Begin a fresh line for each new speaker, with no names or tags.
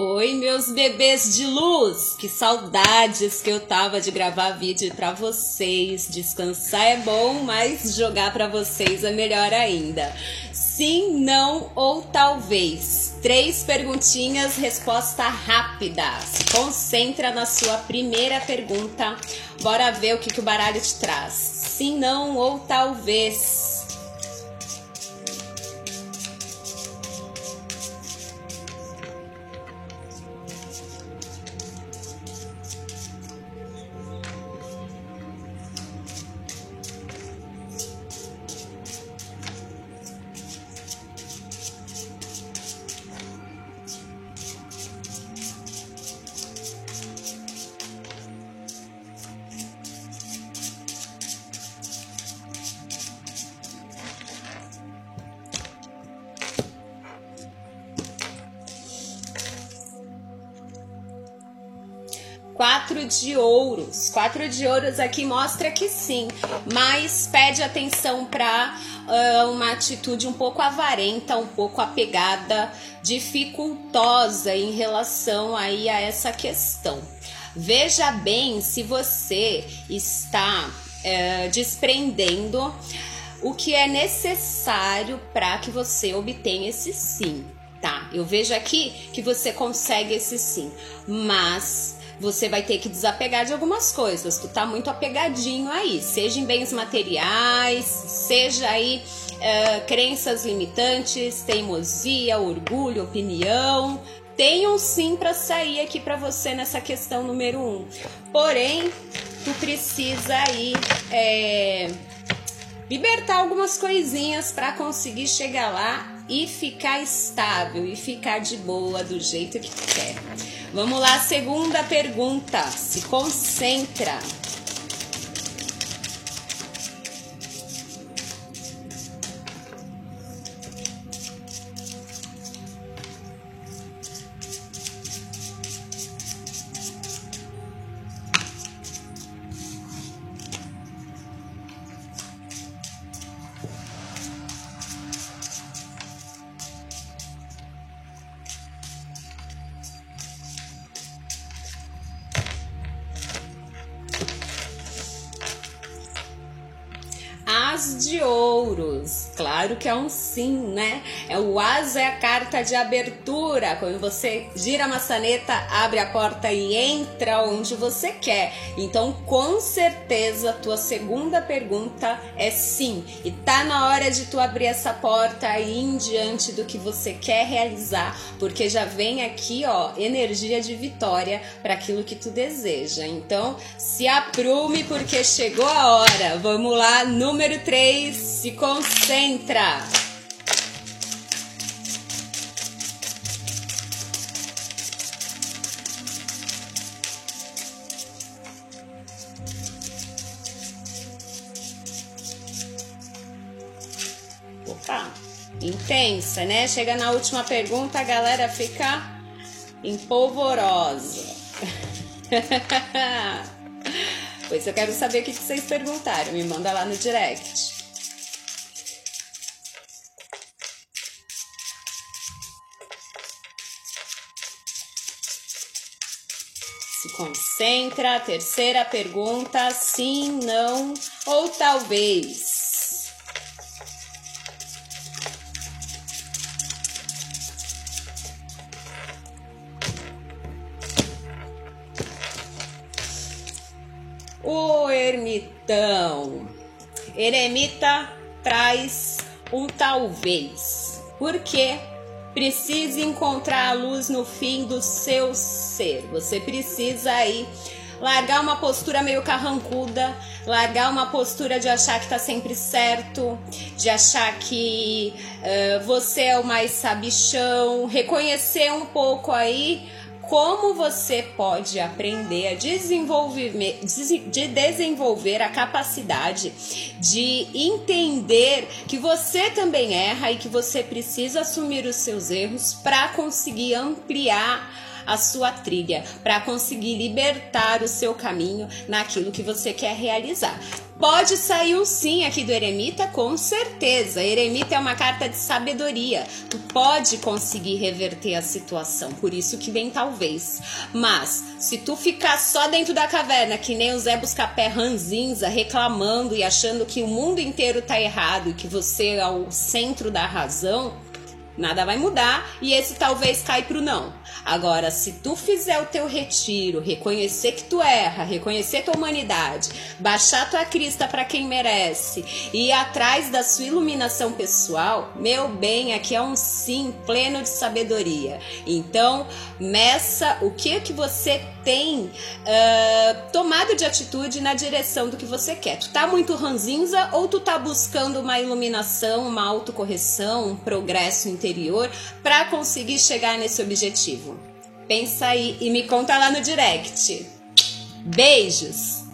Oi, meus bebês de luz! Que saudades que eu tava de gravar vídeo para vocês. Descansar é bom, mas jogar para vocês é melhor ainda. Sim, não ou talvez. Três perguntinhas, resposta rápida. Se concentra na sua primeira pergunta. Bora ver o que, que o baralho te traz. Sim, não ou talvez. Quatro de ouros. Quatro de ouros aqui mostra que sim, mas pede atenção para uh, ah, uma atitude um pouco avarenta, um pouco apegada, dificultosa em relação aí a essa questão. Veja bem se você está uh, desprendendo o que é necessário para que você obtenha esse sim, tá? Eu vejo aqui que você consegue esse sim, mas você vai ter que desapegar de algumas coisas. Tu tá muito apegadinho aí, seja em bens materiais, seja aí uh, crenças limitantes, teimosia, orgulho, opinião. Tem um sim para sair aqui para você nessa questão número um. Porém, tu precisa aí é, libertar algumas coisinhas para conseguir chegar lá e ficar estável e ficar de boa do jeito que quer. Vamos lá, segunda pergunta. Se concentra. De ouros. Claro que é um sim, né? É o as é a carta de abertura. Quando você gira a maçaneta, abre a porta e entra onde você quer. Então, com certeza, tua segunda pergunta é sim. E tá na hora de tu abrir essa porta aí em diante do que você quer realizar, porque já vem aqui, ó, energia de vitória para aquilo que tu deseja. Então, se aprume porque chegou a hora. Vamos lá, número 3, se concentra. Opa, intensa, né? Chega na última pergunta, a galera fica empolvorosa. Pois eu quero saber o que vocês perguntaram. Me manda lá no direct. Concentra. Terceira pergunta: sim, não ou talvez. O ermitão. Eremita traz um talvez. Porque precisa encontrar a luz no fim do seu ser. Você precisa aí largar uma postura meio carrancuda, largar uma postura de achar que tá sempre certo, de achar que uh, você é o mais sabichão, reconhecer um pouco aí como você pode aprender a desenvolver, de desenvolver a capacidade de entender que você também erra e que você precisa assumir os seus erros para conseguir ampliar a sua trilha, para conseguir libertar o seu caminho naquilo que você quer realizar. Pode sair um sim aqui do eremita, com certeza. Eremita é uma carta de sabedoria. Tu pode conseguir reverter a situação, por isso que vem talvez. Mas se tu ficar só dentro da caverna, que nem o Zé Buscapé ranzinza, reclamando e achando que o mundo inteiro tá errado e que você é o centro da razão, nada vai mudar e esse talvez cai pro não. Agora, se tu fizer o teu retiro, reconhecer que tu erra, reconhecer tua humanidade, baixar tua crista para quem merece e ir atrás da sua iluminação pessoal, meu bem, aqui é um sim pleno de sabedoria. Então, meça o que que você tem uh, tomado de atitude na direção do que você quer. Tu tá muito ranzinza ou tu tá buscando uma iluminação, uma autocorreção, um progresso interior para conseguir chegar nesse objetivo? Pensa aí e me conta lá no direct. Beijos!